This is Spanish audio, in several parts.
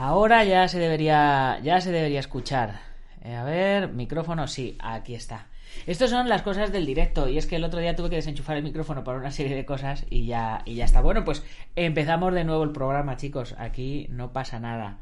Ahora ya se debería, ya se debería escuchar. Eh, a ver, micrófono, sí, aquí está. Estas son las cosas del directo y es que el otro día tuve que desenchufar el micrófono para una serie de cosas y ya, y ya está. Bueno, pues empezamos de nuevo el programa, chicos. Aquí no pasa nada.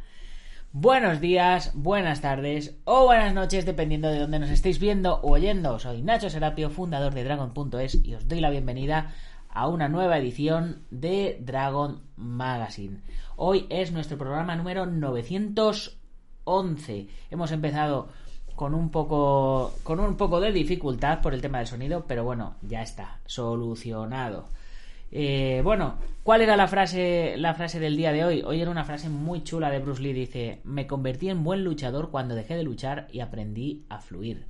Buenos días, buenas tardes o buenas noches, dependiendo de dónde nos estéis viendo o oyendo. Soy Nacho Serapio, fundador de Dragon.es y os doy la bienvenida a una nueva edición de Dragon Magazine. Hoy es nuestro programa número 911. Hemos empezado con un poco con un poco de dificultad por el tema del sonido, pero bueno, ya está solucionado. Eh, bueno, ¿cuál era la frase la frase del día de hoy? Hoy era una frase muy chula de Bruce Lee. Dice: Me convertí en buen luchador cuando dejé de luchar y aprendí a fluir.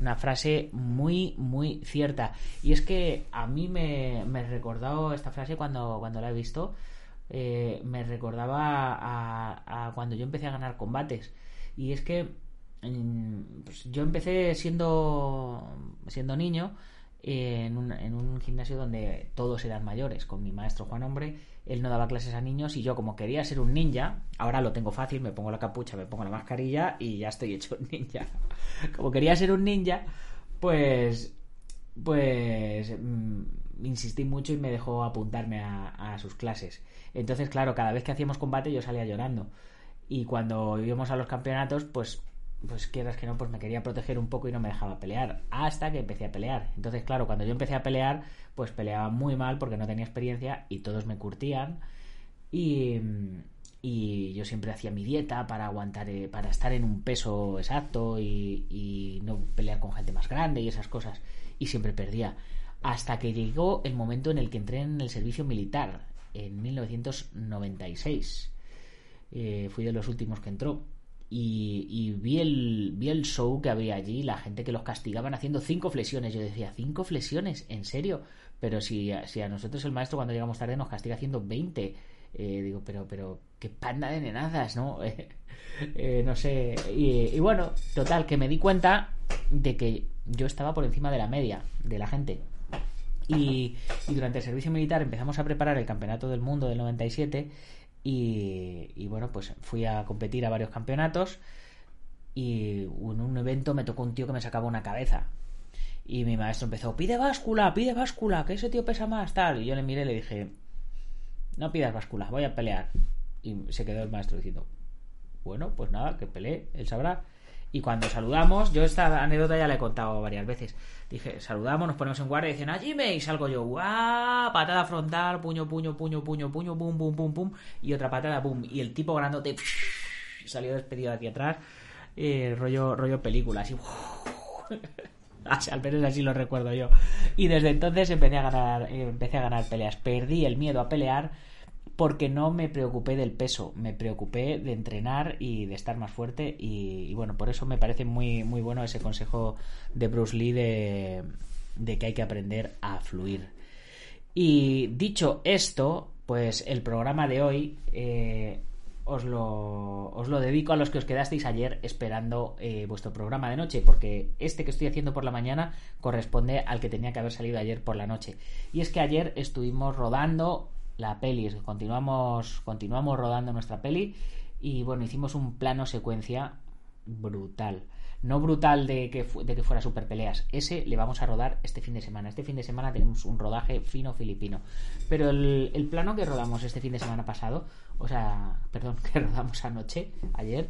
Una frase muy, muy cierta. Y es que a mí me, me recordado esta frase cuando, cuando la he visto. Eh, me recordaba a, cuando yo empecé a ganar combates. Y es que pues, yo empecé siendo, siendo niño en un, en un gimnasio donde todos eran mayores, con mi maestro Juan Hombre. Él no daba clases a niños y yo como quería ser un ninja, ahora lo tengo fácil, me pongo la capucha, me pongo la mascarilla y ya estoy hecho un ninja. Como quería ser un ninja, pues pues mm, insistí mucho y me dejó apuntarme a, sus clases. Entonces, claro, cada vez que hacíamos combate yo salía llorando. Y cuando íbamos a los campeonatos, pues pues quieras que no, pues me quería proteger un poco y no me dejaba pelear, hasta que empecé a pelear. Entonces, claro, cuando yo empecé a pelear, pues peleaba muy mal porque no tenía experiencia y todos me curtían. Y, y yo siempre hacía mi dieta para aguantar, eh, para estar en un peso exacto y, no pelear con gente más grande y esas cosas. Y siempre perdía. Hasta que llegó el momento en el que entré en el servicio militar, en 1996. Eh, fui de los últimos que entró. Y, vi, el, vi el show que había allí, la gente que los castigaban haciendo cinco flexiones. Yo decía, ¿cinco flexiones? ¿En serio? Pero si, si a nosotros el maestro cuando llegamos tarde nos castiga haciendo 20. Eh, digo, pero, pero, qué panda de nenazas, ¿no? eh, no sé. Y, bueno, total, que me di cuenta de que yo estaba por encima de la media de la gente. Y, y durante el servicio militar empezamos a preparar el campeonato del mundo del 97 y, bueno, pues fui a competir a varios campeonatos y en un evento me tocó un tío que me sacaba una cabeza. Y mi maestro empezó, pide báscula, pide báscula, que ese tío pesa más, tal. Y yo le miré y le dije, no pidas báscula, voy a pelear. Y se quedó el maestro diciendo, bueno, pues nada, que pelee, él sabrá. Y cuando saludamos, yo esta anécdota ya la he contado varias veces. Dije, saludamos, nos ponemos en guardia y dicen, allí me salgo yo, ¡guau! Patada frontal, puño, puño, puño, puño, puño, pum, pum, pum, pum. Y otra patada, pum. Y el tipo grandote salió despedido de aquí atrás. Eh, rollo, rollo película, así. Al menos así lo recuerdo yo. Y desde entonces empecé a ganar, empecé a ganar peleas. Perdí el miedo a pelear porque no me preocupé del peso, me preocupé de entrenar y de estar más fuerte y, bueno, por eso me parece muy, muy bueno ese consejo de Bruce Lee de, de que hay que aprender a fluir. Y dicho esto, pues el programa de hoy eh, os, lo, os lo dedico a los que os quedasteis ayer esperando eh, vuestro programa de noche, porque este que estoy haciendo por la mañana corresponde al que tenía que haber salido ayer por la noche. Y es que ayer estuvimos rodando la peli, continuamos, continuamos rodando nuestra peli y bueno, hicimos un plano secuencia brutal. No brutal de que, de que fuera super peleas. Ese le vamos a rodar este fin de semana. Este fin de semana tenemos un rodaje fino filipino. Pero el, el plano que rodamos este fin de semana pasado, o sea, perdón, que rodamos anoche, ayer,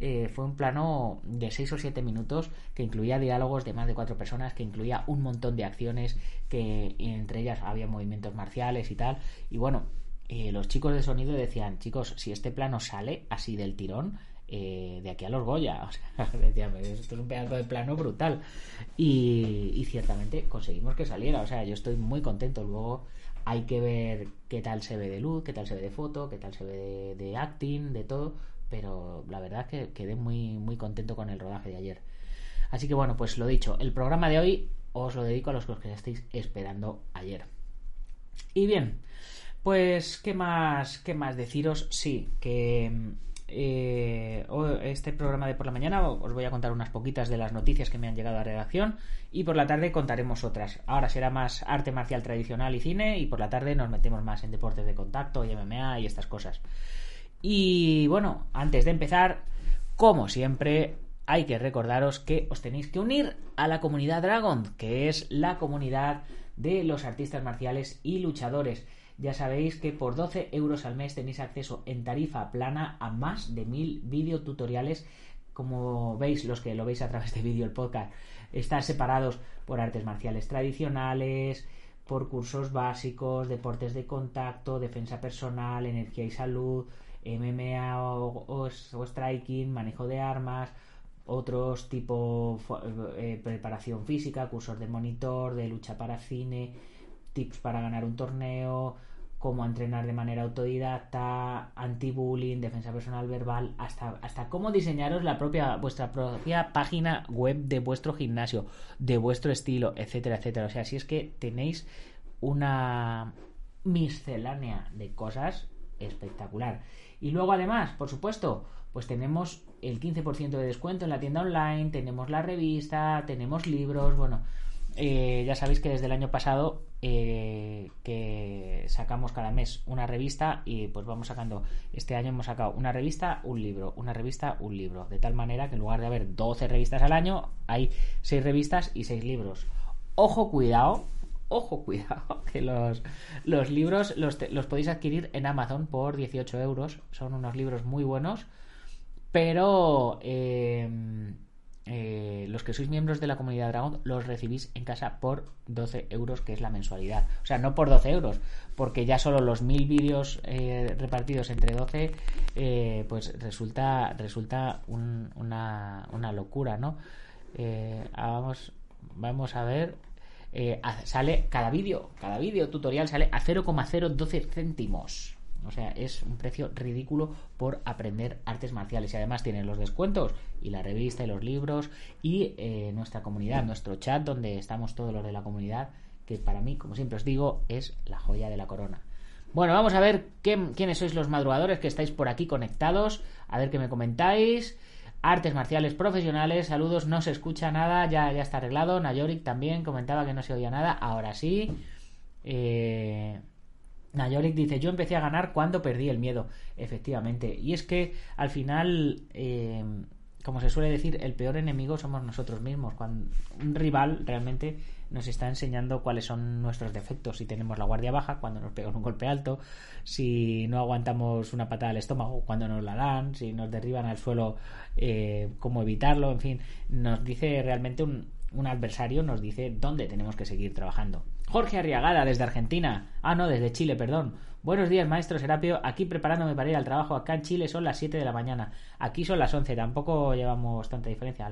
eh, fue un plano de 6 o 7 minutos que incluía diálogos de más de cuatro personas, que incluía un montón de acciones, que entre ellas había movimientos marciales y tal. Y bueno, eh, los chicos de sonido decían, chicos, si este plano sale así del tirón, eh, de aquí a los Goya. O sea, decían, esto es un pedazo de plano brutal. Y, ciertamente conseguimos que saliera. O sea, yo estoy muy contento. Luego hay que ver qué tal se ve de luz, qué tal se ve de foto, qué tal se ve de acting, de todo pero la verdad que quedé muy, muy contento con el rodaje de ayer. Así que bueno, pues lo dicho, el programa de hoy os lo dedico a los que estéis esperando ayer. Y bien, pues, ¿qué más, qué más deciros? Sí, que eh, este programa de por la mañana os voy a contar unas poquitas de las noticias que me han llegado a redacción y por la tarde contaremos otras. Ahora será más arte marcial tradicional y cine y por la tarde nos metemos más en deportes de contacto y MMA y estas cosas. Y bueno, antes de empezar, como siempre, hay que recordaros que os tenéis que unir a la comunidad Dragon, que es la comunidad de los artistas marciales y luchadores. Ya sabéis que por 12 euros al mes tenéis acceso en tarifa plana a más de mil videotutoriales. Como veis, los que lo veis a través de vídeo el podcast, están separados por artes marciales tradicionales, por cursos básicos, deportes de contacto, defensa personal, energía y salud, MMA o, striking, manejo de armas, otros tipo eh, preparación física, cursos de monitor, de lucha para cine, tips para ganar un torneo, cómo entrenar de manera autodidacta, anti-bullying, defensa personal verbal, hasta, hasta cómo diseñaros la propia, vuestra propia página web de vuestro gimnasio, de vuestro estilo, etcétera, etcétera. O sea, si es que tenéis una miscelánea de cosas espectacular. Y luego además, por supuesto, pues tenemos el 15% de descuento en la tienda online, tenemos la revista, tenemos libros, bueno, eh, ya sabéis que desde el año pasado eh, que sacamos cada mes una revista y pues vamos sacando, este año hemos sacado una revista, un libro, una revista, un libro, de tal manera que en lugar de haber 12 revistas al año, hay 6 revistas y 6 libros. Ojo, cuidado, ojo, cuidado, que los, libros los, podéis adquirir en Amazon por 18 euros. Son unos libros muy buenos, pero eh, eh, los que sois miembros de la comunidad Dragón los recibís en casa por 12 euros, que es la mensualidad. O sea, no por 12 euros, porque ya solo los mil vídeos eh, repartidos entre 12, eh, pues resulta, resulta una, una, locura, ¿no? vamos, vamos a ver. Sale cada vídeo, cada vídeo tutorial sale a 0,012 céntimos. O sea, es un precio ridículo por aprender artes marciales. Y además tienen los descuentos y la revista y los libros y eh, nuestra comunidad, nuestro chat donde estamos todos los de la comunidad, que para mí, como siempre os digo, es la joya de la corona. Bueno, vamos a ver quiénes sois los madrugadores que estáis por aquí conectados. A ver qué me comentáis. Artes marciales profesionales, saludos, no se escucha nada, ya, ya está arreglado. Nayorik también comentaba que no se oía nada, ahora sí. Eh, dice, yo empecé a ganar cuando perdí el miedo, efectivamente. Y es que al final, eh, como se suele decir, el peor enemigo somos nosotros mismos. Cuando un rival realmente nos está enseñando cuáles son nuestros defectos. Si tenemos la guardia baja, cuando nos pegan un golpe alto, si no aguantamos una patada al estómago cuando nos la dan, si nos derriban al suelo, eh, cómo evitarlo, en fin, nos dice realmente un, un adversario, nos dice dónde tenemos que seguir trabajando. Jorge Arriagada, desde Argentina. Ah, no, desde Chile, perdón. Buenos días, maestro Serapio. Aquí preparándome para ir al trabajo. Acá en Chile son las 7 de la mañana. Aquí son las 11. Tampoco llevamos tanta diferencia.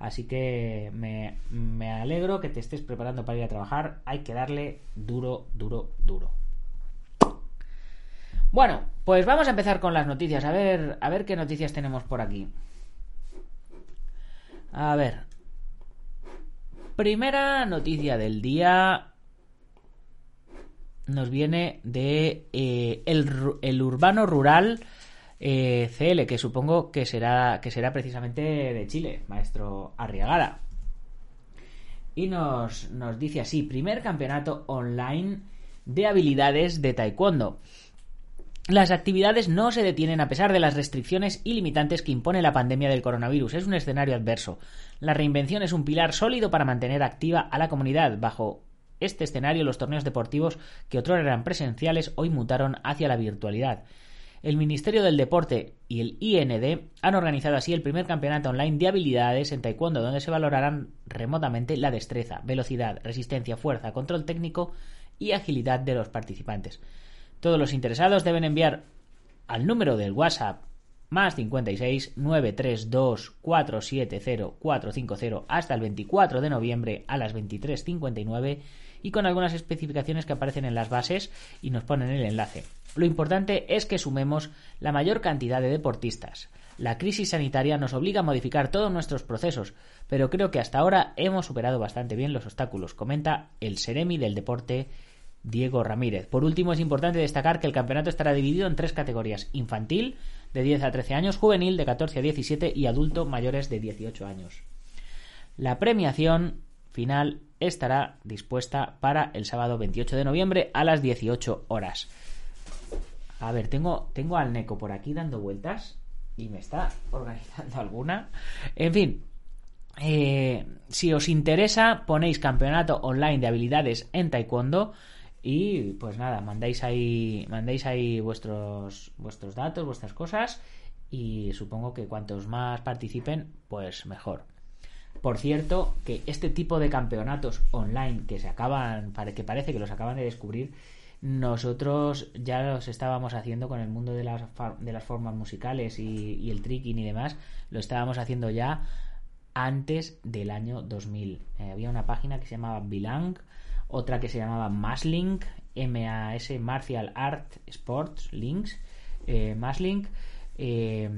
Así que me, me alegro que te estés preparando para ir a trabajar. Hay que darle duro, duro, duro. Bueno, pues vamos a empezar con las noticias. A ver, a ver qué noticias tenemos por aquí. A ver. Primera noticia del día nos viene de eh, el, urbano rural eh, CL, que supongo que será, que será precisamente de Chile, maestro Arriagada. Y nos, nos dice así, primer campeonato online de habilidades de taekwondo. Las actividades no se detienen a pesar de las restricciones y limitantes que impone la pandemia del coronavirus. Es un escenario adverso. La reinvención es un pilar sólido para mantener activa a la comunidad bajo este escenario los torneos deportivos que otros eran presenciales hoy mutaron hacia la virtualidad. El Ministerio del Deporte y el IND han organizado así el primer campeonato online de habilidades en Taekwondo, donde se valorarán remotamente la destreza, velocidad, resistencia, fuerza, control técnico y agilidad de los participantes. Todos los interesados deben enviar al número del WhatsApp más 56 932 470 450 hasta el 24 de noviembre a las 23.59 y con algunas especificaciones que aparecen en las bases y nos ponen el enlace. Lo importante es que sumemos la mayor cantidad de deportistas. La crisis sanitaria nos obliga a modificar todos nuestros procesos, pero creo que hasta ahora hemos superado bastante bien los obstáculos, comenta el Seremi del Deporte Diego Ramírez. Por último, es importante destacar que el campeonato estará dividido en tres categorías: infantil, de 10 a 13 años, juvenil, de 14 a 17 y adulto mayores de 18 años. La premiación final estará dispuesta para el sábado 28 de noviembre a las 18 horas. A ver, tengo, tengo al Neko por aquí dando vueltas y me está organizando alguna. En fin, eh, si os interesa, ponéis campeonato online de habilidades en Taekwondo y pues nada, mandáis ahí, mandáis ahí vuestros, vuestros datos, vuestras cosas y supongo que cuantos más participen, pues mejor. Por cierto, que este tipo de campeonatos online que se acaban, que parece que los acaban de descubrir, nosotros ya los estábamos haciendo con el mundo de las, de las formas musicales y, el tricking y demás, lo estábamos haciendo ya antes del año 2000. Eh, había una página que se llamaba Bilang, otra que se llamaba Maslink, M-A-S, Martial Art Sports Links, eh, Maslink, eh,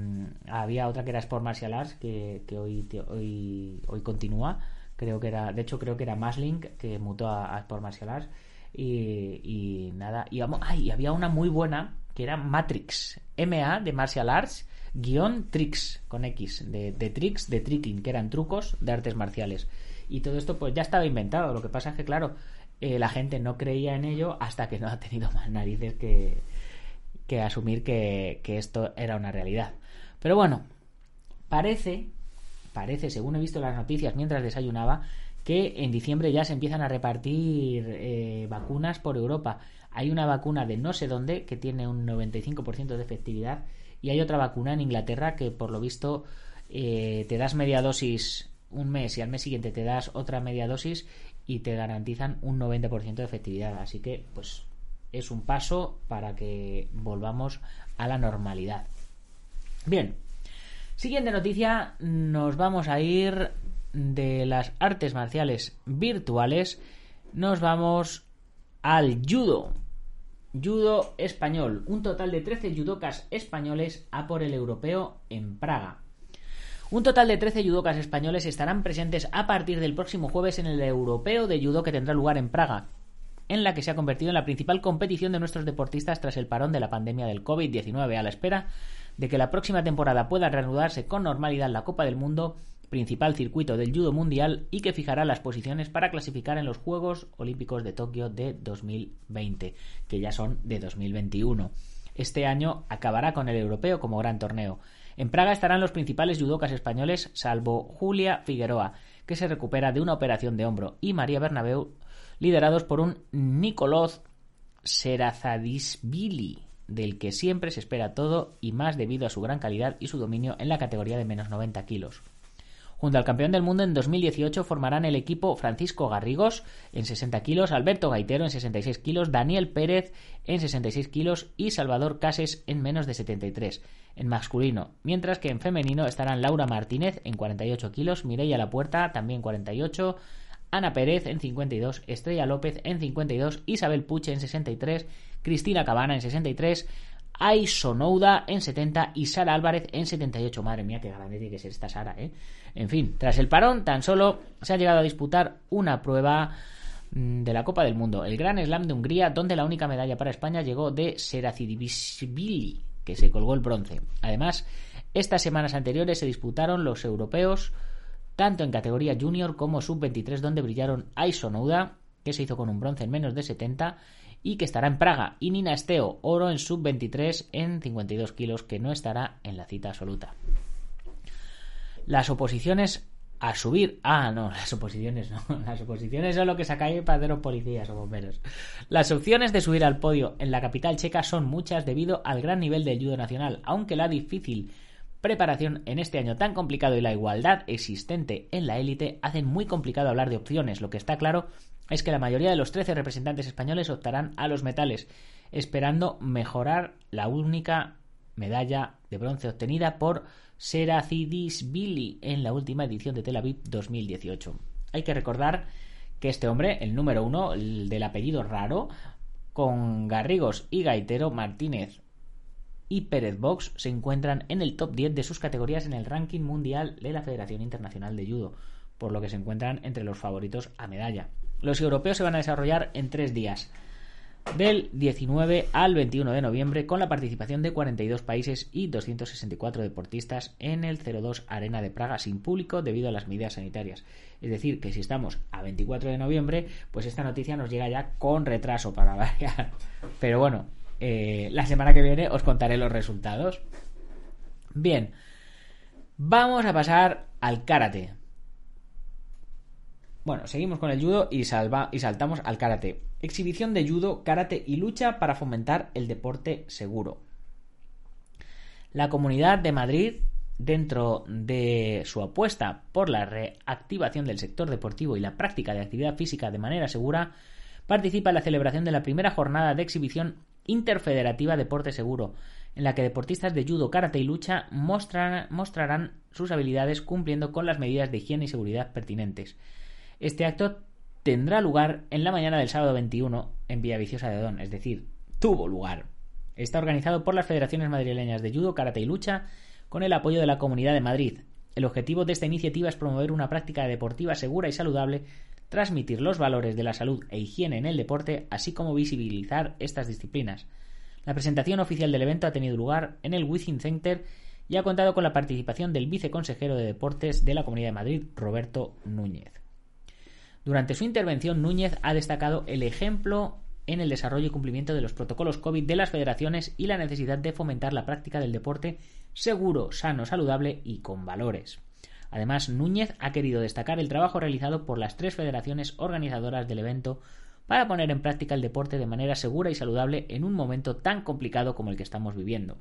había otra que era Sport Martial Arts, que, hoy, hoy, hoy continúa. Creo que era, de hecho, creo que era Maslink, que mutó a, Sport Martial Arts. Y, nada, y, vamos, ay, había una muy buena que era Matrix, MA de Martial Arts, guion Tricks, con X, de, tricks, de tricking, que eran trucos de artes marciales. Y todo esto pues ya estaba inventado. Lo que pasa es que, claro, eh, la gente no creía en ello hasta que no ha tenido más narices que, que asumir que, esto era una realidad. Pero bueno, parece, parece, según he visto las noticias mientras desayunaba, que en diciembre ya se empiezan a repartir eh, vacunas por Europa. Hay una vacuna de no sé dónde que tiene un 95% de efectividad y hay otra vacuna en Inglaterra que por lo visto eh, te das media dosis un mes y al mes siguiente te das otra media dosis y te garantizan un 90% de efectividad. Así que, pues, es un paso para que volvamos a la normalidad. Bien, siguiente noticia, nos vamos a ir de las artes marciales virtuales, nos vamos al judo. Judo español. Un total de 13 judocas españoles a por el europeo en Praga. Un total de 13 judocas españoles estarán presentes a partir del próximo jueves en el europeo de judo que tendrá lugar en Praga, en la que se ha convertido en la principal competición de nuestros deportistas tras el parón de la pandemia del COVID-19, a la espera de que la próxima temporada pueda reanudarse con normalidad la Copa del Mundo, principal circuito del judo mundial y que fijará las posiciones para clasificar en los Juegos Olímpicos de Tokio de 2020, que ya son de 2021. Este año acabará con el europeo como gran torneo. En Praga estarán los principales judocas españoles, salvo Julia Figueroa, que se recupera de una operación de hombro, y María Bernabeu, liderados por un Nicolás Serazadisvili, del que siempre se espera todo y más debido a su gran calidad y su dominio en la categoría de menos 90 kilos. Junto al campeón del mundo en 2018 formarán el equipo Francisco Garrigos en 60 kilos, Alberto Gaitero en 66 kilos, Daniel Pérez en 66 kilos y Salvador Cases en menos de 73 en masculino, mientras que en femenino estarán Laura Martínez en 48 kilos, Mireia La Puerta también 48, Ana Pérez en 52, Estrella López en 52, Isabel Puche en 63, Cristina Cabana en 63, Ai Sonouda en 70 y Sara Álvarez en 78. Madre mía, qué grande tiene que ser esta Sara, ¿eh? En fin, tras el parón, tan solo se ha llegado a disputar una prueba mm, de la Copa del Mundo, el Gran Slam de Hungría, donde la única medalla para España llegó de Seracidibisvili, que se colgó el bronce. Además, estas semanas anteriores se disputaron los europeos, tanto en categoría junior como sub-23, donde brillaron Aisonouda, que se hizo con un bronce en menos de 70, y que estará en Praga, y Nina Esteo, oro en sub-23 en 52 kilos, que no estará en la cita absoluta. Las oposiciones a subir. Ah, no, las oposiciones no. Las oposiciones son lo que sacáis para los policías o bomberos. Las opciones de subir al podio en la capital checa son muchas debido al gran nivel del judo nacional, aunque la difícil preparación en este año tan complicado y la igualdad existente en la élite hacen muy complicado hablar de opciones. Lo que está claro es que la mayoría de los 13 representantes españoles optarán a los metales, esperando mejorar la única medalla de bronce obtenida por Seracidisvili en la última edición de Tel Aviv 2018. Hay que recordar que este hombre, el número uno, el del apellido raro, con Garrigos y Gaitero Martínez y Pérez Box se encuentran en el top 10 de sus categorías en el ranking mundial de la Federación Internacional de Judo, por lo que se encuentran entre los favoritos a medalla. Los europeos se van a desarrollar en tres días del 19 al 21 de noviembre con la participación de 42 países y 264 deportistas en el 02 Arena de Praga sin público debido a las medidas sanitarias. Es decir, que si estamos a 24 de noviembre, pues esta noticia nos llega ya con retraso para variar. Pero bueno, eh, la semana que viene os contaré los resultados. Bien, vamos a pasar al karate. Bueno, seguimos con el judo y, salva, y saltamos al karate. Exhibición de judo, karate y lucha para fomentar el deporte seguro. La Comunidad de Madrid, dentro de su apuesta por la reactivación del sector deportivo y la práctica de actividad física de manera segura, participa en la celebración de la primera jornada de exhibición interfederativa Deporte Seguro, en la que deportistas de judo, karate y lucha mostrarán sus habilidades cumpliendo con las medidas de higiene y seguridad pertinentes. Este acto tendrá lugar en la mañana del sábado 21 en Villaviciosa de Don, es decir, tuvo lugar. Está organizado por las federaciones madrileñas de judo, karate y lucha con el apoyo de la Comunidad de Madrid. El objetivo de esta iniciativa es promover una práctica deportiva segura y saludable, transmitir los valores de la salud e higiene en el deporte, así como visibilizar estas disciplinas. La presentación oficial del evento ha tenido lugar en el Within Center y ha contado con la participación del viceconsejero de Deportes de la Comunidad de Madrid, Roberto Núñez. Durante su intervención, Núñez ha destacado el ejemplo en el desarrollo y cumplimiento de los protocolos COVID de las federaciones y la necesidad de fomentar la práctica del deporte seguro, sano, saludable y con valores. Además, Núñez ha querido destacar el trabajo realizado por las tres federaciones organizadoras del evento para poner en práctica el deporte de manera segura y saludable en un momento tan complicado como el que estamos viviendo.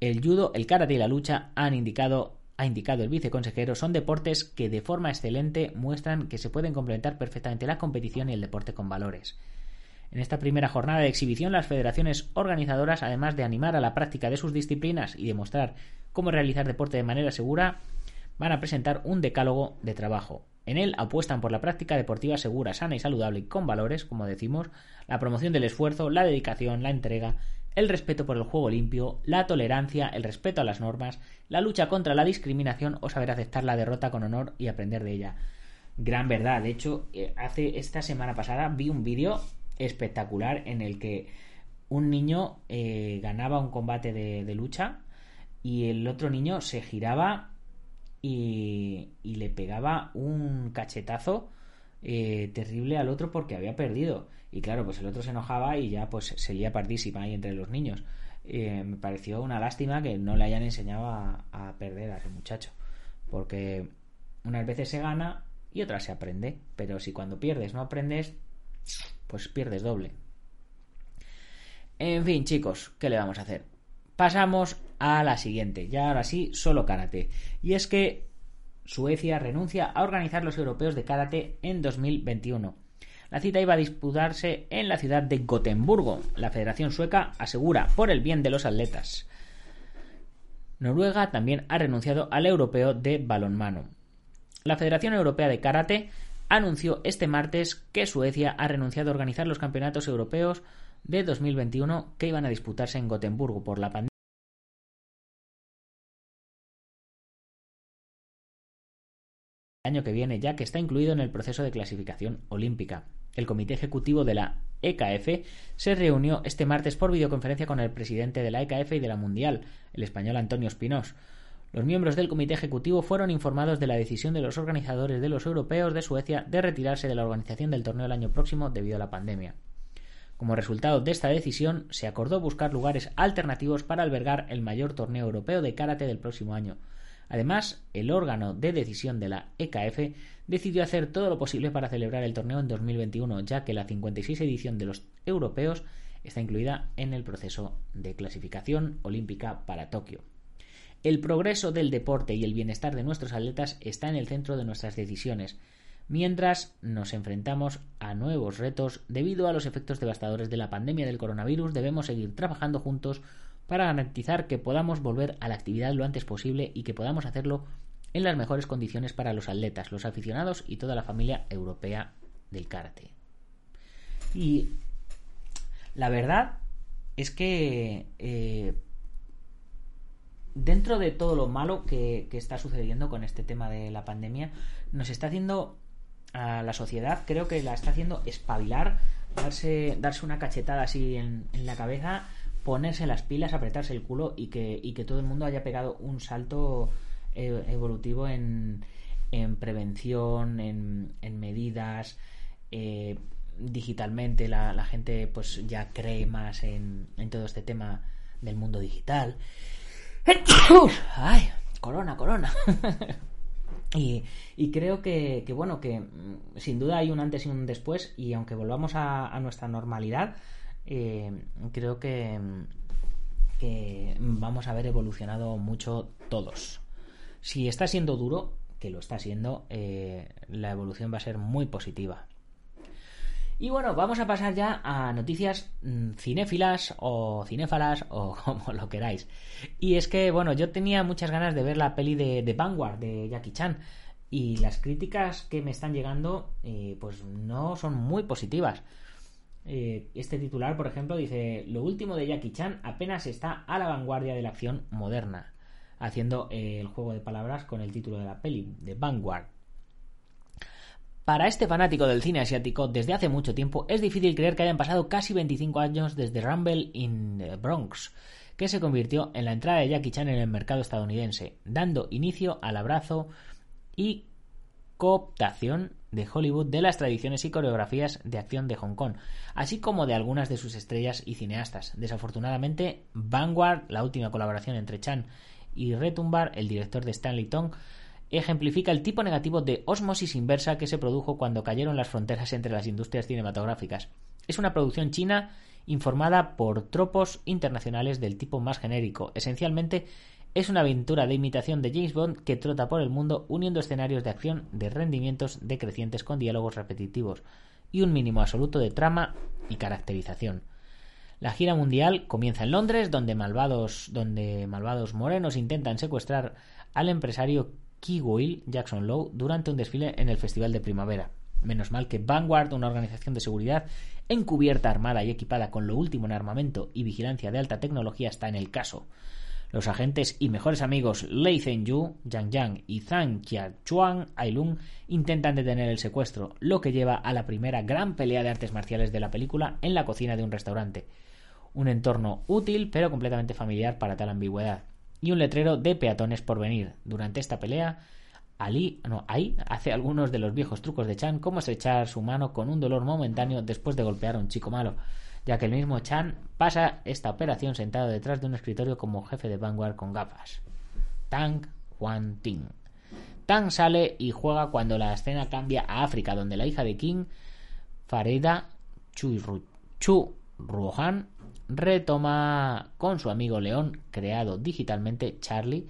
El judo, el karate y la lucha han indicado ha indicado el viceconsejero, son deportes que de forma excelente muestran que se pueden complementar perfectamente la competición y el deporte con valores. En esta primera jornada de exhibición, las federaciones organizadoras, además de animar a la práctica de sus disciplinas y demostrar cómo realizar deporte de manera segura, van a presentar un decálogo de trabajo. En él apuestan por la práctica deportiva segura, sana y saludable y con valores, como decimos, la promoción del esfuerzo, la dedicación, la entrega, el respeto por el juego limpio, la tolerancia, el respeto a las normas, la lucha contra la discriminación o saber aceptar la derrota con honor y aprender de ella. Gran verdad. De hecho, eh, hace esta semana pasada vi un vídeo espectacular en el que un niño eh, ganaba un combate de lucha y el otro niño se giraba y, le pegaba un cachetazo eh, terrible al otro porque había perdido. Y claro, pues el otro se enojaba y ya pues se lía pardísima ahí entre los niños. Eh, me pareció una lástima que no le hayan enseñado a, a, perder a ese muchacho. Porque unas veces se gana y otras se aprende. Pero si cuando pierdes no aprendes, pues pierdes doble. En fin, chicos, ¿qué le vamos a hacer? Pasamos a la siguiente, ya ahora sí, solo karate. Y es que Suecia renuncia a organizar los europeos de karate en 2021. La cita iba a disputarse en la ciudad de Gotemburgo. La Federación Sueca asegura por el bien de los atletas. Noruega también ha renunciado al europeo de balonmano. La Federación Europea de Karate anunció este martes que Suecia ha renunciado a organizar los campeonatos europeos de 2021 que iban a disputarse en Gotemburgo por la pandemia. año que viene, ya que está incluido en el proceso de clasificación olímpica. El comité ejecutivo de la EKF se reunió este martes por videoconferencia con el presidente de la EKF y de la Mundial, el español Antonio Espinós. Los miembros del comité ejecutivo fueron informados de la decisión de los organizadores de los europeos de Suecia de retirarse de la organización del torneo el año próximo debido a la pandemia. Como resultado de esta decisión, se acordó buscar lugares alternativos para albergar el mayor torneo europeo de karate del próximo año. Además, el órgano de decisión de la EKF decidió hacer todo lo posible para celebrar el torneo en 2021, ya que la 56 edición de los europeos está incluida en el proceso de clasificación olímpica para Tokio. El progreso del deporte y el bienestar de nuestros atletas está en el centro de nuestras decisiones, mientras nos enfrentamos a nuevos retos debido a los efectos devastadores de la pandemia del coronavirus, debemos seguir trabajando juntos para garantizar que podamos volver a la actividad lo antes posible y que podamos hacerlo en las mejores condiciones para los atletas, los aficionados y toda la familia europea del karate. Y la verdad es que eh, dentro de todo lo malo que, está sucediendo con este tema de la pandemia, nos está haciendo a la sociedad, creo que la está haciendo espabilar, darse, darse una cachetada así en, en la cabeza, ponerse las pilas, apretarse el culo y que, y que todo el mundo haya pegado un salto evolutivo en, en prevención, en, en medidas, eh, digitalmente la, la, gente pues ya cree más en, en todo este tema del mundo digital. ¡Ay! Corona, corona. Y, y creo que, que, bueno, que mm, sin duda hay un antes y un después y aunque volvamos a, a nuestra normalidad, eh, creo que, que vamos a haber evolucionado mucho todos. Si está siendo duro, que lo está siendo, eh, la evolución va a ser muy positiva. Y bueno, vamos a pasar ya a noticias mm, cinéfilas o cinéfalas o como lo queráis. Y es que, bueno, yo tenía muchas ganas de ver la peli de, Vanguard de Jackie Chan. Y las críticas que me están llegando, eh, pues no son muy positivas. Eh, este titular, por ejemplo, dice: Lo último de Jackie Chan apenas está a la vanguardia de la acción moderna. Haciendo eh, el juego de palabras con el título de la peli, de Vanguard. Para este fanático del cine asiático, desde hace mucho tiempo es difícil creer que hayan pasado casi 25 años desde Rumble in the Bronx, que se convirtió en la entrada de Jackie Chan en el mercado estadounidense, dando inicio al abrazo y cooptación de Hollywood de las tradiciones y coreografías de acción de Hong Kong, así como de algunas de sus estrellas y cineastas. Desafortunadamente, Vanguard, la última colaboración entre Chan y Retumbar, el director de Stanley Tong, ejemplifica el tipo negativo de osmosis inversa que se produjo cuando cayeron las fronteras entre las industrias cinematográficas. Es una producción china informada por tropos internacionales del tipo más genérico. Esencialmente, es una aventura de imitación de James Bond que trota por el mundo uniendo escenarios de acción de rendimientos decrecientes con diálogos repetitivos y un mínimo absoluto de trama y caracterización. La gira mundial comienza en Londres, donde malvados, donde malvados morenos intentan secuestrar al empresario Kigoil Jackson Lowe durante un desfile en el Festival de Primavera. Menos mal que Vanguard, una organización de seguridad encubierta, armada y equipada con lo último en armamento y vigilancia de alta tecnología, está en el caso. Los agentes y mejores amigos Lei Zhenyu, Yang Yang y Zhang Qiachuan Ailun intentan detener el secuestro, lo que lleva a la primera gran pelea de artes marciales de la película en la cocina de un restaurante. Un entorno útil pero completamente familiar para tal ambigüedad. Y un letrero de peatones por venir. Durante esta pelea, Ali, no, ahí hace algunos de los viejos trucos de Chan, como estrechar su mano con un dolor momentáneo después de golpear a un chico malo ya que el mismo Chan pasa esta operación sentado detrás de un escritorio como jefe de Vanguard con gafas. Tang Huan Ting. Tang sale y juega cuando la escena cambia a África, donde la hija de King, Fareda Chu, Ruohan, retoma con su amigo León, creado digitalmente Charlie,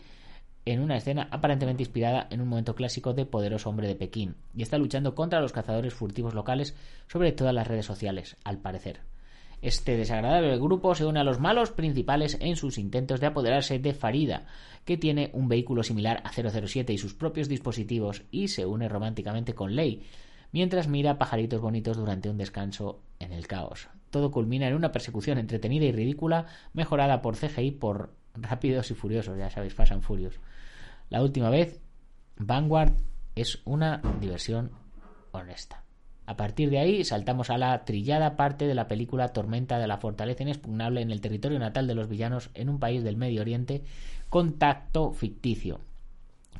en una escena aparentemente inspirada en un momento clásico de poderoso hombre de Pekín, y está luchando contra los cazadores furtivos locales sobre todas las redes sociales, al parecer. Este desagradable grupo se une a los malos principales en sus intentos de apoderarse de Farida, que tiene un vehículo similar a 007 y sus propios dispositivos, y se une románticamente con Lei, mientras mira pajaritos bonitos durante un descanso en el caos. Todo culmina en una persecución entretenida y ridícula, mejorada por CGI por Rápidos y Furiosos, ya sabéis, Fast and Furious. La última vez, Vanguard es una diversión honesta. A partir de ahí saltamos a la trillada parte de la película Tormenta de la Fortaleza Inexpugnable en el territorio natal de los villanos en un país del Medio Oriente Contacto ficticio,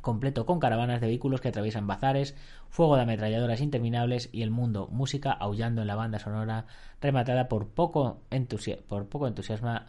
completo con caravanas de vehículos que atraviesan bazares, fuego de ametralladoras interminables y el mundo, música aullando en la banda sonora rematada por poco, por poco entusiasmo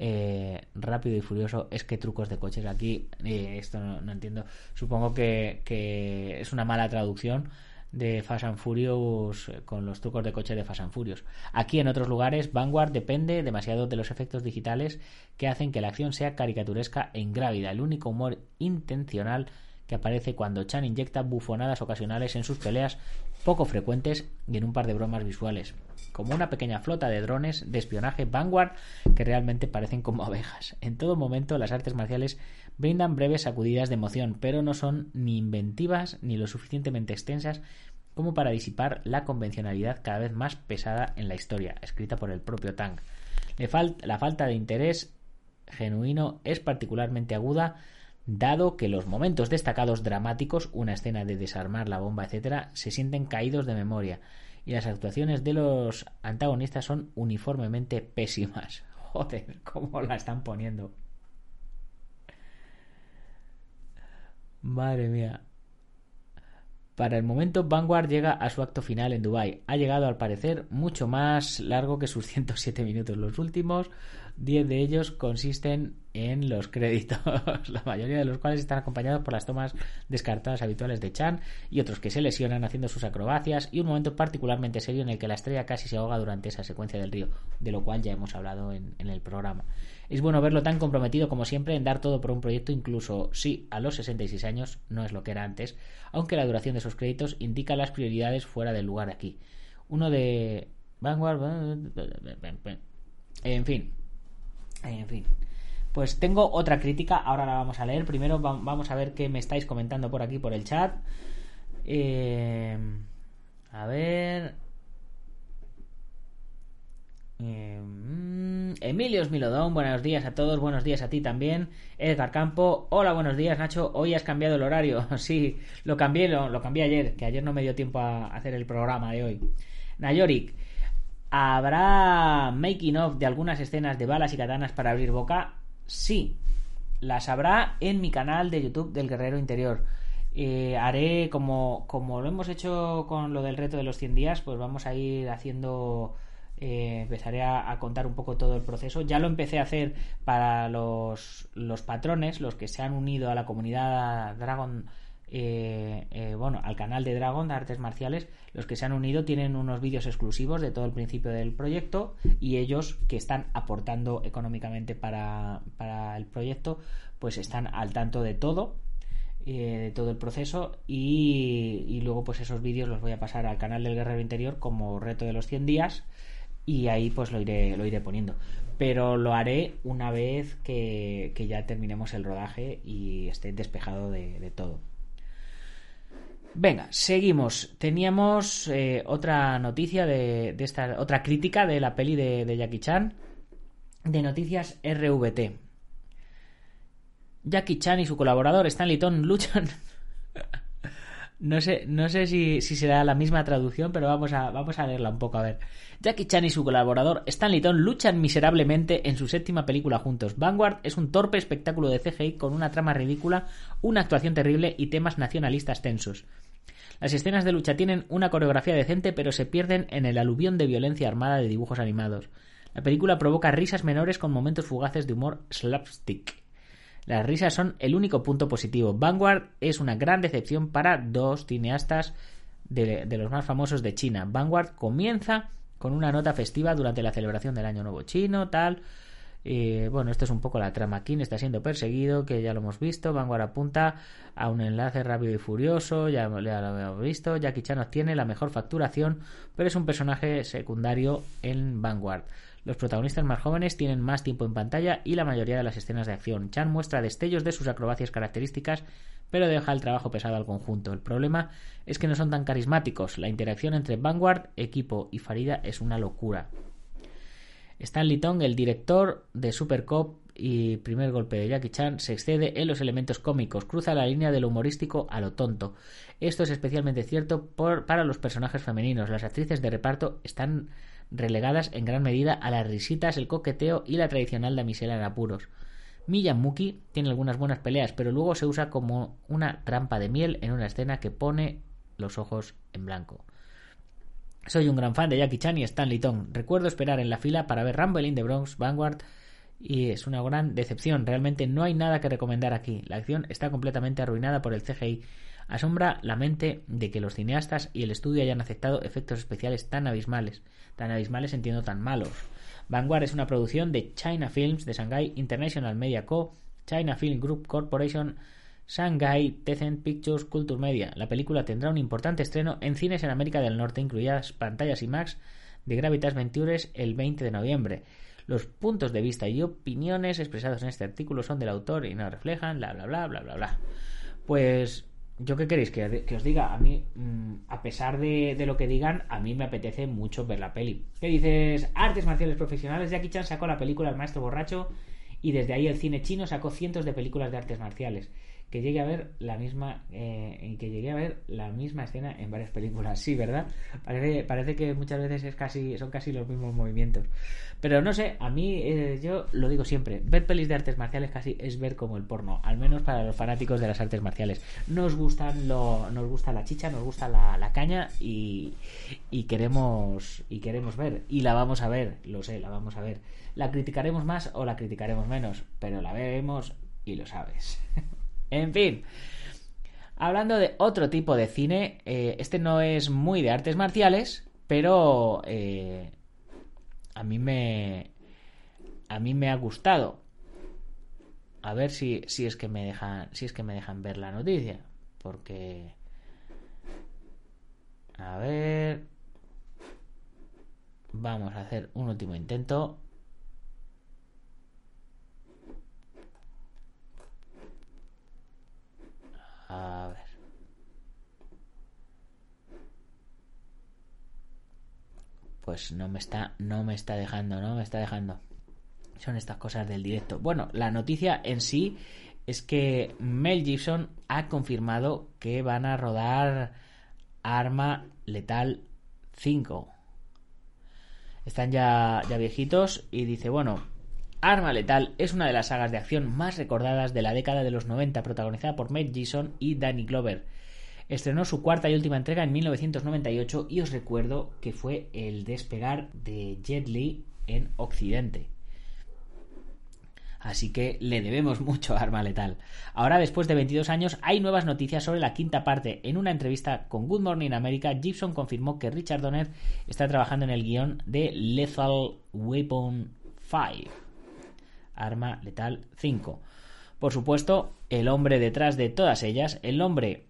eh, rápido y furioso. Es que trucos de coches aquí eh, esto no, entiendo. Supongo que, que es una mala traducción de Fast and Furious eh, con los trucos de coche de Fast and Furious. Aquí en otros lugares, Vanguard depende demasiado de los efectos digitales que hacen que la acción sea caricaturesca e ingrávida. El único humor intencional que aparece cuando Chan inyecta bufonadas ocasionales en sus peleas poco frecuentes y en un par de bromas visuales, como una pequeña flota de drones de espionaje Vanguard que realmente parecen como abejas. En todo momento las artes marciales brindan breves sacudidas de emoción, pero no son ni inventivas ni lo suficientemente extensas como para disipar la convencionalidad cada vez más pesada en la historia, escrita por el propio Tang. la falta de interés genuino es particularmente aguda, dado que los momentos destacados dramáticos, una escena de desarmar la bomba, etc., se sienten caídos de memoria, y las actuaciones de los antagonistas son uniformemente pésimas. Joder, cómo la están poniendo. Madre mía. Para el momento, Vanguard llega a su acto final en Dubai. Ha llegado, al parecer, mucho más largo que sus 107 minutos. Los últimos 10 de ellos consisten en los créditos, la mayoría de los cuales están acompañados por las tomas descartadas habituales de Chan y otros que se lesionan haciendo sus acrobacias y un momento particularmente serio en el que la estrella casi se ahoga durante esa secuencia del río, de lo cual ya hemos hablado en el programa. Es bueno verlo tan comprometido como siempre en dar todo por un proyecto, incluso si a los 66 años no es lo que era antes, aunque la duración de sus créditos indica las prioridades fuera del lugar aquí. Uno de Vanguard. En fin. En fin. Pues tengo otra crítica, ahora la vamos a leer. Primero vamos a ver qué me estáis comentando por aquí por el chat. Eh, a ver. Eh, Emilio Smilodón, buenos días a todos, buenos días a ti también. Edgar Campo, hola, buenos días Nacho, hoy has cambiado el horario. sí, lo cambié, lo, cambié ayer, que ayer no me dio tiempo a hacer el programa de hoy. Nayorik, ¿habrá making of de algunas escenas de balas y katanas para abrir boca? Sí, las habrá en mi canal de YouTube del Guerrero Interior. Eh, haré como, como lo hemos hecho con lo del reto de los 100 días, pues vamos a ir haciendo eh, empezaré a, contar un poco todo el proceso. Ya lo empecé a hacer para los, patrones, los que se han unido a la comunidad Dragon eh, eh, bueno, al canal de Dragon de artes marciales, los que se han unido tienen unos vídeos exclusivos de todo el principio del proyecto y ellos que están aportando económicamente para, el proyecto, pues están al tanto de todo eh, de todo el proceso y, luego pues esos vídeos los voy a pasar al canal del Guerrero Interior como reto de los 100 días y ahí pues lo iré, lo iré poniendo. Pero lo haré una vez que, ya terminemos el rodaje y esté despejado de, de todo Venga, seguimos. Teníamos eh, otra noticia de, esta, otra crítica de la peli de, Jackie Chan, de noticias RVT. Jackie Chan y su colaborador Stanley Ton luchan. no sé, no sé si, será la misma traducción, pero vamos a, vamos a leerla un poco a ver. Jackie Chan y su colaborador Stanley Ton luchan miserablemente en su séptima película juntos. Vanguard es un torpe espectáculo de CGI con una trama ridícula, una actuación terrible y temas nacionalistas tensos. Las escenas de lucha tienen una coreografía decente, pero se pierden en el aluvión de violencia armada de dibujos animados. La película provoca risas menores con momentos fugaces de humor slapstick. Las risas son el único punto positivo. Vanguard es una gran decepción para dos cineastas de, los más famosos de China. Vanguard comienza con una nota festiva durante la celebración del Año Nuevo Chino, tal. Y bueno, esto es un poco la trama. King está siendo perseguido, que ya lo hemos visto. Vanguard apunta a un enlace rápido y furioso, ya, ya lo hemos visto. Jackie Chan obtiene la mejor facturación, pero es un personaje secundario en Vanguard. Los protagonistas más jóvenes tienen más tiempo en pantalla y la mayoría de las escenas de acción. Chan muestra destellos de sus acrobacias características, pero deja el trabajo pesado al conjunto. El problema es que no son tan carismáticos. La interacción entre Vanguard, equipo y Farida es una locura. Stanley Tong, el director de Super Cop y primer golpe de Jackie Chan, se excede en los elementos cómicos, cruza la línea de lo humorístico a lo tonto. Esto es especialmente cierto para los personajes femeninos. Las actrices de reparto están relegadas en gran medida a las risitas, el coqueteo y la tradicional damisela en apuros. Miyamuki tiene algunas buenas peleas, pero luego se usa como una trampa de miel en una escena que pone los ojos en blanco. Soy un gran fan de Jackie Chan y Stanley Tong. Recuerdo esperar en la fila para ver Rumble in the Bronx, Vanguard, y es una gran decepción. Realmente no hay nada que recomendar aquí. La acción está completamente arruinada por el CGI. Asombra la mente de que los cineastas y el estudio hayan aceptado efectos especiales tan abismales. Tan abismales entiendo tan malos. Vanguard es una producción de China Films, de Shanghai International Media Co., China Film Group Corporation, Shanghai Tencent Pictures Culture Media. La película tendrá un importante estreno en cines en América del Norte, incluidas pantallas IMAX de Gravitas Ventures el 20 de noviembre. Los puntos de vista y opiniones expresados en este artículo son del autor y no reflejan, bla, bla, bla, bla, bla, bla. Pues, ¿yo qué queréis que, os diga? A mí, mmm, a pesar de, de, lo que digan, a mí me apetece mucho ver la peli. ¿Qué dices? Artes marciales profesionales. Jackie Chan sacó la película El Maestro Borracho y desde ahí el cine chino sacó cientos de películas de artes marciales. Que llegue a ver la misma eh, que llegue a ver la misma escena en varias películas sí verdad parece, parece que muchas veces es casi son casi los mismos movimientos. Pero no sé a mí eh, yo lo digo siempre ver pelis de artes marciales casi es ver como el porno al menos para los fanáticos de las artes marciales. Nos gustan lo nos gusta la chicha nos gusta la, la caña y, y queremos y queremos ver y la vamos a ver lo sé la vamos a ver la criticaremos más o la criticaremos menos pero la veremos y lo sabes En fin. Hablando de otro tipo de cine, eh, este no es muy de artes marciales, pero eh, a mí me a mí me ha gustado. A ver si, si es que me dejan si es que me dejan ver la noticia, porque a ver vamos a hacer un último intento A ver. Pues no me está, no me está dejando, no me está dejando. Son estas cosas del directo. Bueno, la noticia en sí es que Mel Gibson ha confirmado que van a rodar Arma Letal 5. Están ya, ya viejitos y dice, bueno, Arma Letal es una de las sagas de acción más recordadas de la década de los 90, protagonizada por Mel Gibson y Danny Glover. Estrenó su cuarta y última entrega en 1998 y os recuerdo que fue el despegar de Jet Li en Occidente. Así que le debemos mucho a Arma Letal. Ahora, después de 22 años, hay nuevas noticias sobre la quinta parte. En una entrevista con Good Morning America, Gibson confirmó que Richard Donner está trabajando en el guion de Lethal Weapon 5. Arma Letal 5. Por supuesto, el hombre detrás de todas ellas, el hombre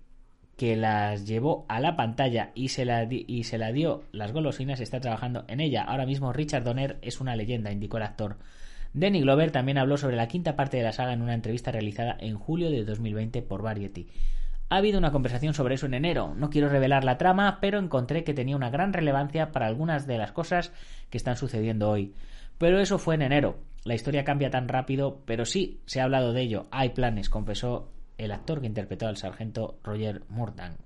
que las llevó a la pantalla y se la, y se la dio las golosinas está trabajando en ella. Ahora mismo Richard Donner es una leyenda, indicó el actor. Danny Glover también habló sobre la quinta parte de la saga en una entrevista realizada en julio de 2020 por Variety. Ha habido una conversación sobre eso en enero. No quiero revelar la trama, pero encontré que tenía una gran relevancia para algunas de las cosas que están sucediendo hoy. Pero eso fue en enero. La historia cambia tan rápido, pero sí, se ha hablado de ello. Hay planes, confesó el actor que interpretó al sargento Roger Murtan.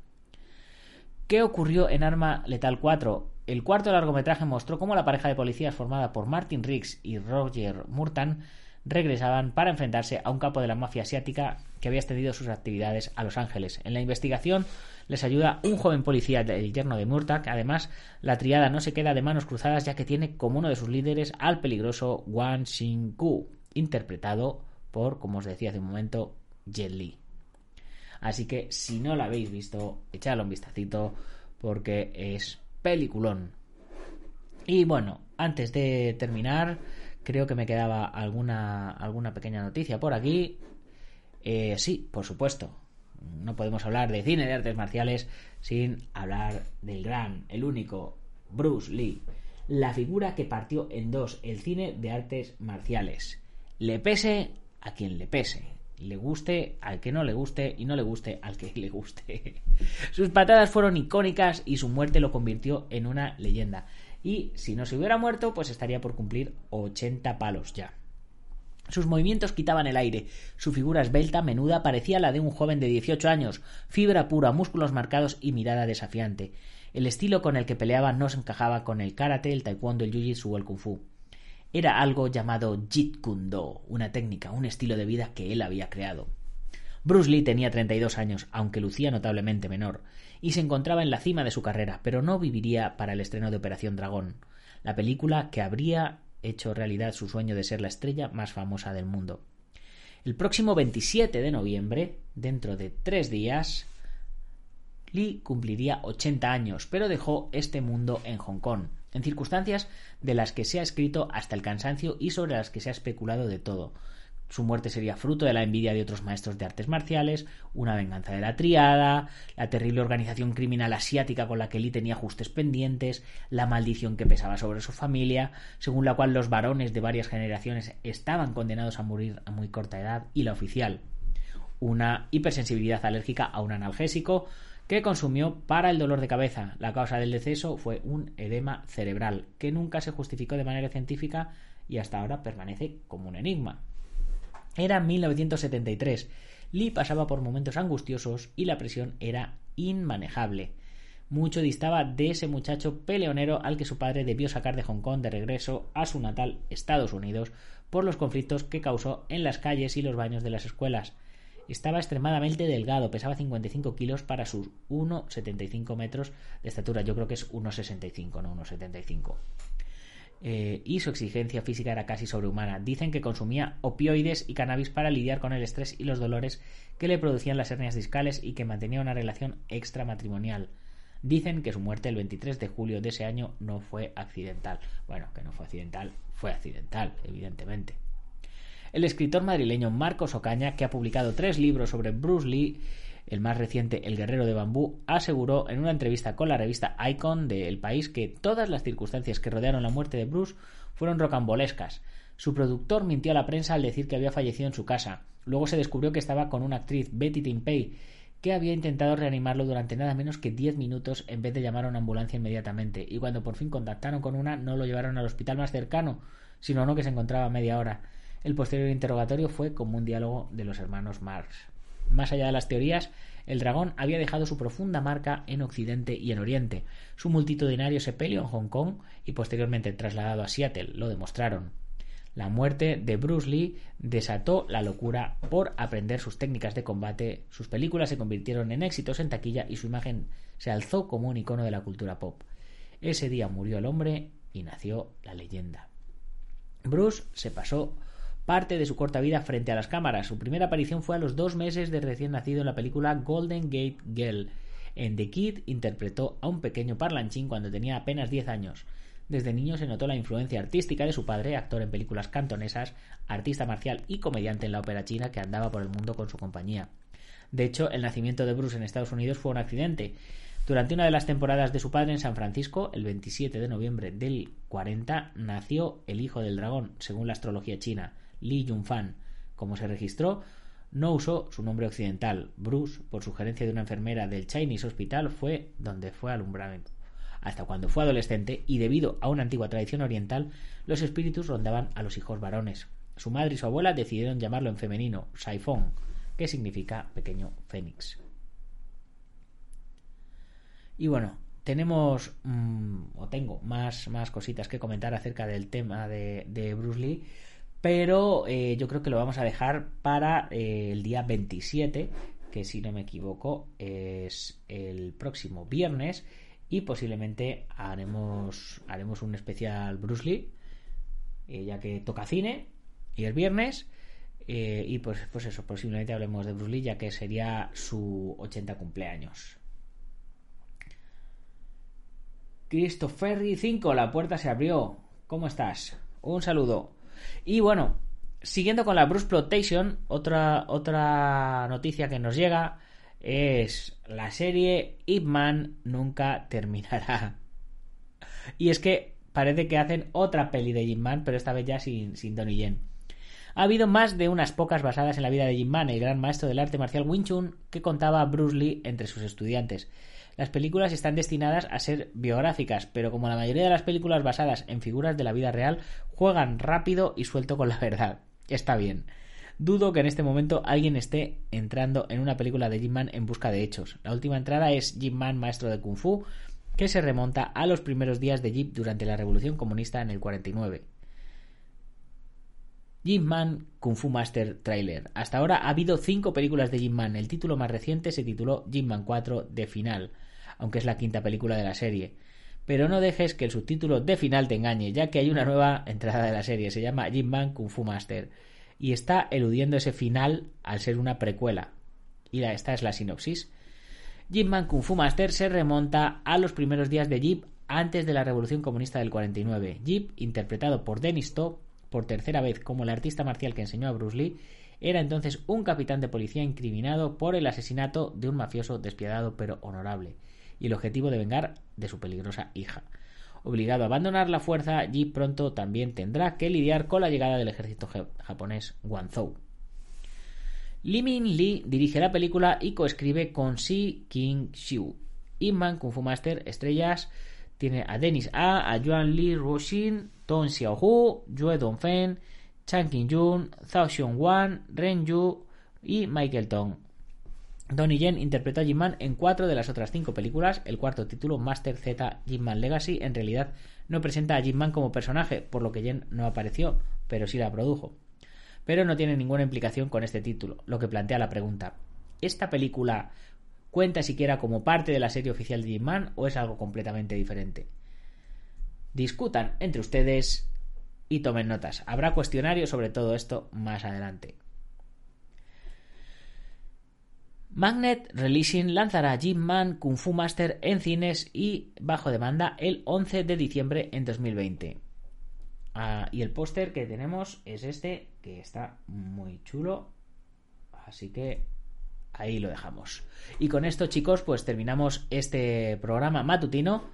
¿Qué ocurrió en Arma Letal 4? El cuarto largometraje mostró cómo la pareja de policías formada por Martin Riggs y Roger Murtan regresaban para enfrentarse a un capo de la mafia asiática que había extendido sus actividades a Los Ángeles. En la investigación les ayuda un joven policía del yerno de Murtak. Además, la triada no se queda de manos cruzadas ya que tiene como uno de sus líderes al peligroso Wang Xingku, interpretado por, como os decía hace un momento, Jet Li. Así que si no la habéis visto, echadle un vistacito porque es peliculón. Y bueno, antes de terminar, creo que me quedaba alguna, alguna pequeña noticia por aquí. Eh, sí, por supuesto. No podemos hablar de cine de artes marciales sin hablar del gran, el único, Bruce Lee. La figura que partió en dos el cine de artes marciales. Le pese a quien le pese le guste al que no le guste y no le guste al que le guste. Sus patadas fueron icónicas y su muerte lo convirtió en una leyenda. Y si no se hubiera muerto, pues estaría por cumplir 80 palos ya. Sus movimientos quitaban el aire, su figura esbelta, menuda, parecía la de un joven de 18 años, fibra pura, músculos marcados y mirada desafiante. El estilo con el que peleaba no se encajaba con el karate, el taekwondo, el jiu-jitsu o el kung fu era algo llamado Jeet Kune Do, una técnica, un estilo de vida que él había creado. Bruce Lee tenía 32 años, aunque lucía notablemente menor, y se encontraba en la cima de su carrera, pero no viviría para el estreno de Operación Dragón, la película que habría hecho realidad su sueño de ser la estrella más famosa del mundo. El próximo 27 de noviembre, dentro de tres días, Lee cumpliría 80 años, pero dejó este mundo en Hong Kong, en circunstancias de las que se ha escrito hasta el cansancio y sobre las que se ha especulado de todo. Su muerte sería fruto de la envidia de otros maestros de artes marciales, una venganza de la triada, la terrible organización criminal asiática con la que Lee tenía ajustes pendientes, la maldición que pesaba sobre su familia, según la cual los varones de varias generaciones estaban condenados a morir a muy corta edad, y la oficial, una hipersensibilidad alérgica a un analgésico, que consumió para el dolor de cabeza. La causa del deceso fue un edema cerebral, que nunca se justificó de manera científica y hasta ahora permanece como un enigma. Era 1973. Lee pasaba por momentos angustiosos y la presión era inmanejable. Mucho distaba de ese muchacho peleonero al que su padre debió sacar de Hong Kong de regreso a su natal Estados Unidos por los conflictos que causó en las calles y los baños de las escuelas. Estaba extremadamente delgado, pesaba 55 kilos para sus 1,75 metros de estatura. Yo creo que es 1,65, no 1,75. Eh, y su exigencia física era casi sobrehumana. Dicen que consumía opioides y cannabis para lidiar con el estrés y los dolores que le producían las hernias discales y que mantenía una relación extramatrimonial. Dicen que su muerte el 23 de julio de ese año no fue accidental. Bueno, que no fue accidental, fue accidental, evidentemente. El escritor madrileño Marcos Ocaña, que ha publicado tres libros sobre Bruce Lee, el más reciente, El Guerrero de Bambú, aseguró en una entrevista con la revista Icon de El País que todas las circunstancias que rodearon la muerte de Bruce fueron rocambolescas. Su productor mintió a la prensa al decir que había fallecido en su casa. Luego se descubrió que estaba con una actriz, Betty Timpey, que había intentado reanimarlo durante nada menos que diez minutos en vez de llamar a una ambulancia inmediatamente, y cuando por fin contactaron con una no lo llevaron al hospital más cercano, sino uno que se encontraba a media hora. El posterior interrogatorio fue como un diálogo de los hermanos Marx. Más allá de las teorías, el dragón había dejado su profunda marca en Occidente y en Oriente. Su multitudinario sepelio en Hong Kong y posteriormente trasladado a Seattle lo demostraron. La muerte de Bruce Lee desató la locura por aprender sus técnicas de combate, sus películas se convirtieron en éxitos en taquilla y su imagen se alzó como un icono de la cultura pop. Ese día murió el hombre y nació la leyenda. Bruce se pasó parte de su corta vida frente a las cámaras. Su primera aparición fue a los dos meses de recién nacido en la película Golden Gate Girl. En The Kid interpretó a un pequeño parlanchín cuando tenía apenas 10 años. Desde niño se notó la influencia artística de su padre, actor en películas cantonesas, artista marcial y comediante en la ópera china que andaba por el mundo con su compañía. De hecho, el nacimiento de Bruce en Estados Unidos fue un accidente. Durante una de las temporadas de su padre en San Francisco, el 27 de noviembre del 40, nació el hijo del dragón, según la astrología china, Li Yunfan. Como se registró, no usó su nombre occidental. Bruce, por sugerencia de una enfermera del Chinese Hospital, fue donde fue alumbrado. Hasta cuando fue adolescente, y debido a una antigua tradición oriental, los espíritus rondaban a los hijos varones. Su madre y su abuela decidieron llamarlo en femenino Saifong, que significa pequeño fénix. Y bueno, tenemos mm, o tengo más, más cositas que comentar acerca del tema de, Bruce Lee, pero eh, yo creo que lo vamos a dejar para eh, el día 27, que si no me equivoco es el próximo viernes, y posiblemente haremos, haremos un especial Bruce Lee, eh, ya que toca cine y el viernes. y pues, pues eso, posiblemente hablemos de Bruce Lee, ya que sería su 80 cumpleaños. Christopher 5, la puerta se abrió. ¿Cómo estás? Un saludo. Y bueno, siguiendo con la Bruce Plotation, otra, otra noticia que nos llega es la serie Ip Man nunca terminará. Y es que parece que hacen otra peli de Jim Man, pero esta vez ya sin, sin Donnie Yen. Ha habido más de unas pocas basadas en la vida de Jim Man, el gran maestro del arte marcial Wing Chun, que contaba Bruce Lee entre sus estudiantes. Las películas están destinadas a ser biográficas, pero como la mayoría de las películas basadas en figuras de la vida real, juegan rápido y suelto con la verdad. Está bien. Dudo que en este momento alguien esté entrando en una película de Jim Man en busca de hechos. La última entrada es Jim Man, maestro de Kung Fu, que se remonta a los primeros días de Jeep durante la Revolución Comunista en el 49. Jim Man Kung Fu Master Trailer. Hasta ahora ha habido cinco películas de Jim Man. El título más reciente se tituló Jim Man 4 de Final aunque es la quinta película de la serie. Pero no dejes que el subtítulo de final te engañe, ya que hay una nueva entrada de la serie, se llama Jim Man Kung Fu Master, y está eludiendo ese final al ser una precuela. Y esta es la sinopsis. Jim Man Kung Fu Master se remonta a los primeros días de Jeep antes de la Revolución Comunista del 49. Jeep, interpretado por Dennis To, por tercera vez como el artista marcial que enseñó a Bruce Lee, era entonces un capitán de policía incriminado por el asesinato de un mafioso despiadado pero honorable y el objetivo de vengar de su peligrosa hija. Obligado a abandonar la fuerza, Ji pronto también tendrá que lidiar con la llegada del ejército japonés Guangzhou. Lee Min Lee dirige la película y coescribe con Si King Xiu. Inman Kung Fu Master Estrellas tiene a Dennis A, a Yuan Li Ruoxin, Tong Xiaohu, Yue Dongfen, Chang Qing-jun, Zhao Xiong-wan, Ren Yu y Michael Tong. Donnie Yen interpretó a Jim Man en cuatro de las otras cinco películas. El cuarto título, Master Z Jim Man Legacy, en realidad no presenta a Jim Man como personaje, por lo que Yen no apareció, pero sí la produjo. Pero no tiene ninguna implicación con este título, lo que plantea la pregunta: ¿esta película cuenta siquiera como parte de la serie oficial de Jim Man o es algo completamente diferente? Discutan entre ustedes y tomen notas. Habrá cuestionarios sobre todo esto más adelante. Magnet Releasing lanzará Jim Man Kung Fu Master en cines y bajo demanda el 11 de diciembre en 2020. Ah, y el póster que tenemos es este, que está muy chulo. Así que ahí lo dejamos. Y con esto, chicos, pues terminamos este programa matutino.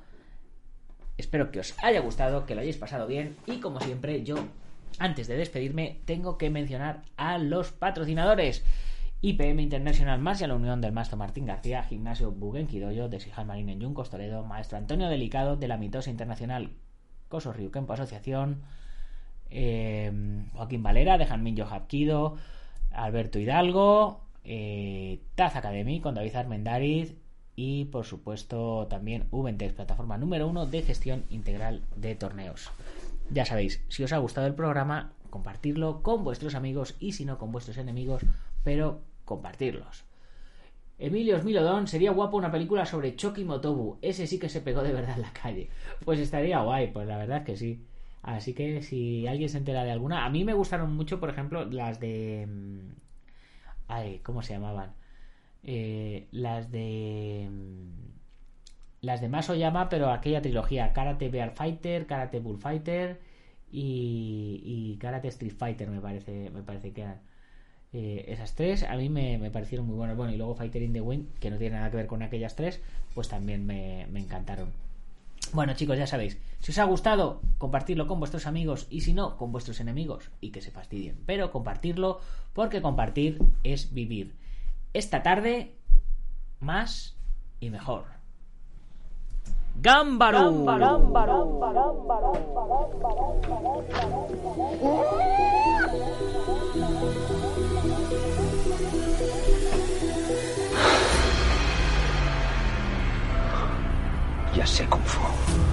Espero que os haya gustado, que lo hayáis pasado bien. Y como siempre, yo, antes de despedirme, tengo que mencionar a los patrocinadores. IPM International más y a la unión del maestro Martín García, Gimnasio Bugenquidoyo de Sijal Marín en Yuncos Toledo, maestro Antonio Delicado de la Mitosa Internacional Coso Río Kempo Asociación, eh, Joaquín Valera de Janminyo Japquido, Alberto Hidalgo, eh, Taz Academy con David Armendariz y por supuesto también Ubentex, plataforma número uno de gestión integral de torneos. Ya sabéis, si os ha gustado el programa, compartirlo con vuestros amigos y si no con vuestros enemigos, pero compartirlos. Emilio Smilodon, sería guapo una película sobre Choki Motobu. Ese sí que se pegó de verdad en la calle. Pues estaría guay, pues la verdad que sí. Así que si alguien se entera de alguna, a mí me gustaron mucho, por ejemplo, las de... mm, Ay, ¿cómo se llamaban? Eh, las de... mm, Las de Maso Llama, pero aquella trilogía, Karate Bear Fighter, Karate Bull Fighter y, y Karate Street Fighter, me parece, me parece que eran. Eh, esas tres a mí me, me parecieron muy buenas. Bueno, y luego Fighter in the Wind, que no tiene nada que ver con aquellas tres, pues también me, me encantaron. Bueno, chicos, ya sabéis, si os ha gustado, compartirlo con vuestros amigos y si no, con vuestros enemigos y que se fastidien. Pero compartirlo porque compartir es vivir. Esta tarde, más y mejor. ¡Gámbaro! Já sei como for.